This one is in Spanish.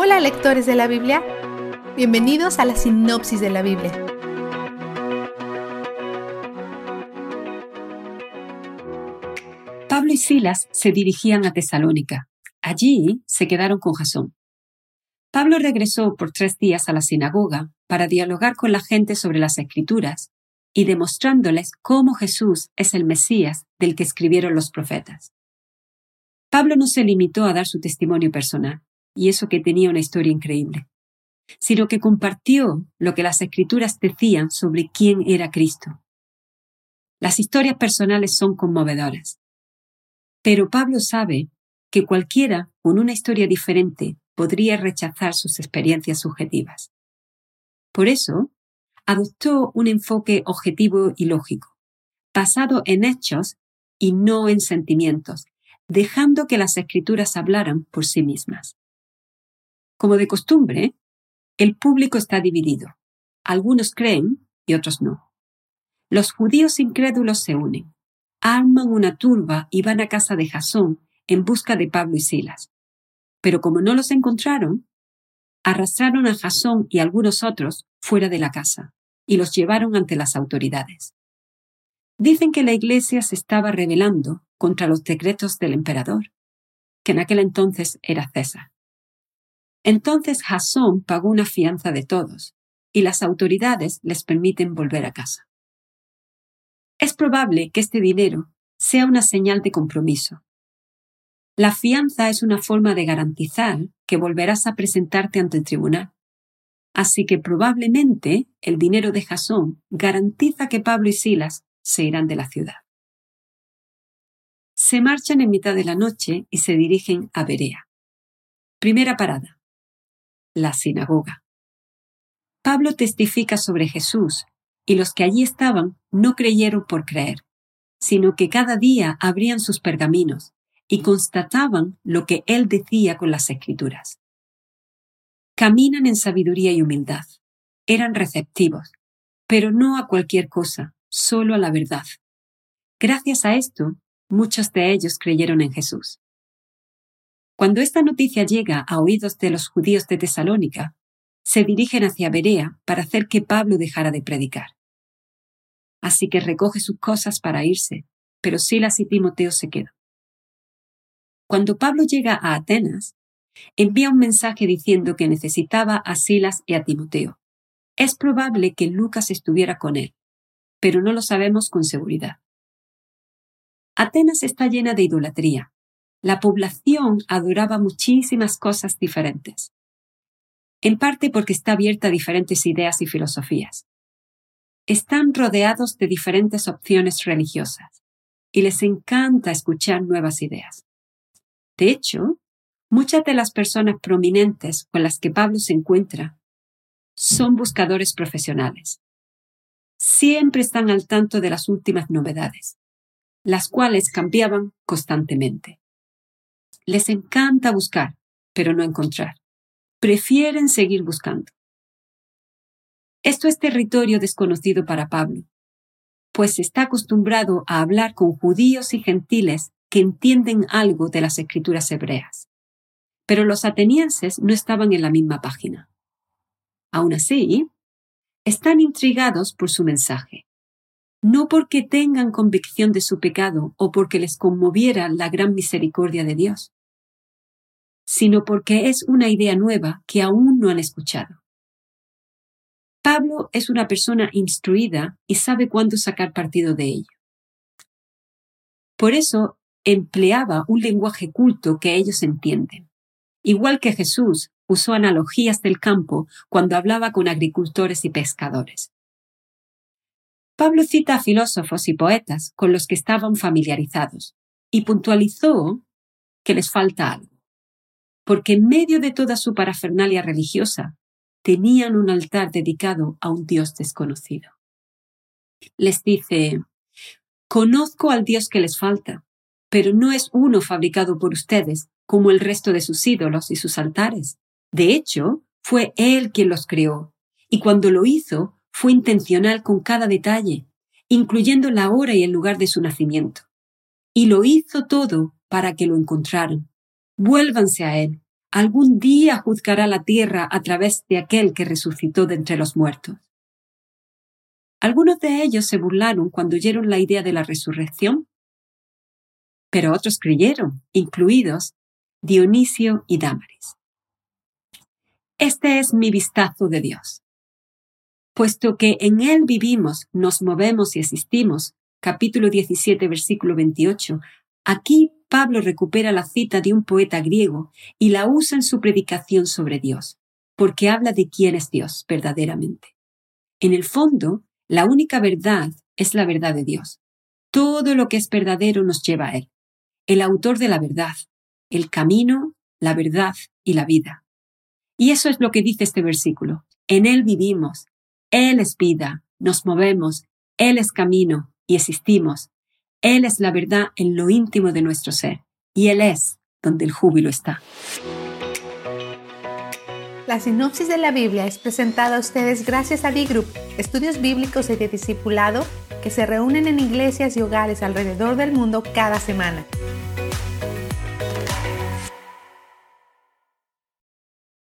Hola lectores de la Biblia, bienvenidos a la sinopsis de la Biblia. Pablo y Silas se dirigían a Tesalónica. Allí se quedaron con Jasón. Pablo regresó por tres días a la sinagoga para dialogar con la gente sobre las escrituras y demostrándoles cómo Jesús es el Mesías del que escribieron los profetas. Pablo no se limitó a dar su testimonio personal, y eso que tenía una historia increíble, sino que compartió lo que las escrituras decían sobre quién era Cristo. Las historias personales son conmovedoras, pero Pablo sabe que cualquiera con una historia diferente podría rechazar sus experiencias subjetivas. Por eso, adoptó un enfoque objetivo y lógico, basado en hechos y no en sentimientos, dejando que las escrituras hablaran por sí mismas. Como de costumbre, el público está dividido. Algunos creen y otros no. Los judíos incrédulos se unen, arman una turba y van a casa de Jasón en busca de Pablo y Silas. Pero como no los encontraron, arrastraron a Jasón y algunos otros fuera de la casa y los llevaron ante las autoridades. Dicen que la iglesia se estaba rebelando contra los decretos del emperador, que en aquel entonces era César. Entonces Jasón pagó una fianza de todos, y las autoridades les permiten volver a casa. Es probable que este dinero sea una señal de compromiso. La fianza es una forma de garantizar que volverás a presentarte ante el tribunal. Así que probablemente el dinero de Jasón garantiza que Pablo y Silas se irán de la ciudad. Se marchan en mitad de la noche y se dirigen a Berea. Primera parada la sinagoga. Pablo testifica sobre Jesús y los que allí estaban no creyeron por creer, sino que cada día abrían sus pergaminos y constataban lo que él decía con las escrituras. Caminan en sabiduría y humildad. Eran receptivos, pero no a cualquier cosa, solo a la verdad. Gracias a esto, muchos de ellos creyeron en Jesús. Cuando esta noticia llega a oídos de los judíos de Tesalónica, se dirigen hacia Berea para hacer que Pablo dejara de predicar. Así que recoge sus cosas para irse, pero Silas y Timoteo se quedan. Cuando Pablo llega a Atenas, envía un mensaje diciendo que necesitaba a Silas y a Timoteo. Es probable que Lucas estuviera con él, pero no lo sabemos con seguridad. Atenas está llena de idolatría, la población adoraba muchísimas cosas diferentes, en parte porque está abierta a diferentes ideas y filosofías. Están rodeados de diferentes opciones religiosas y les encanta escuchar nuevas ideas. De hecho, muchas de las personas prominentes con las que Pablo se encuentra son buscadores profesionales. Siempre están al tanto de las últimas novedades, las cuales cambiaban constantemente. Les encanta buscar, pero no encontrar. Prefieren seguir buscando. Esto es territorio desconocido para Pablo, pues está acostumbrado a hablar con judíos y gentiles que entienden algo de las escrituras hebreas. Pero los atenienses no estaban en la misma página. Aún así, están intrigados por su mensaje, no porque tengan convicción de su pecado o porque les conmoviera la gran misericordia de Dios, sino porque es una idea nueva que aún no han escuchado. Pablo es una persona instruida y sabe cuándo sacar partido de ello. Por eso empleaba un lenguaje culto que ellos entienden. Igual que Jesús usó analogías del campo cuando hablaba con agricultores y pescadores. Pablo cita a filósofos y poetas con los que estaban familiarizados y puntualizó que les falta algo porque en medio de toda su parafernalia religiosa tenían un altar dedicado a un Dios desconocido. Les dice, conozco al Dios que les falta, pero no es uno fabricado por ustedes como el resto de sus ídolos y sus altares. De hecho, fue Él quien los creó, y cuando lo hizo fue intencional con cada detalle, incluyendo la hora y el lugar de su nacimiento. Y lo hizo todo para que lo encontraran, Vuélvanse a Él, algún día juzgará la tierra a través de aquel que resucitó de entre los muertos. Algunos de ellos se burlaron cuando oyeron la idea de la resurrección, pero otros creyeron, incluidos Dionisio y Dámaris. Este es mi vistazo de Dios. Puesto que en Él vivimos, nos movemos y existimos, capítulo 17, versículo 28, aquí Pablo recupera la cita de un poeta griego y la usa en su predicación sobre Dios, porque habla de quién es Dios verdaderamente. En el fondo, la única verdad es la verdad de Dios. Todo lo que es verdadero nos lleva a Él, el autor de la verdad, el camino, la verdad y la vida. Y eso es lo que dice este versículo. En Él vivimos, Él es vida, nos movemos, Él es camino y existimos. Él es la verdad en lo íntimo de nuestro ser y Él es donde el júbilo está. La sinopsis de la Biblia es presentada a ustedes gracias a B-Group, estudios bíblicos y de discipulado que se reúnen en iglesias y hogares alrededor del mundo cada semana.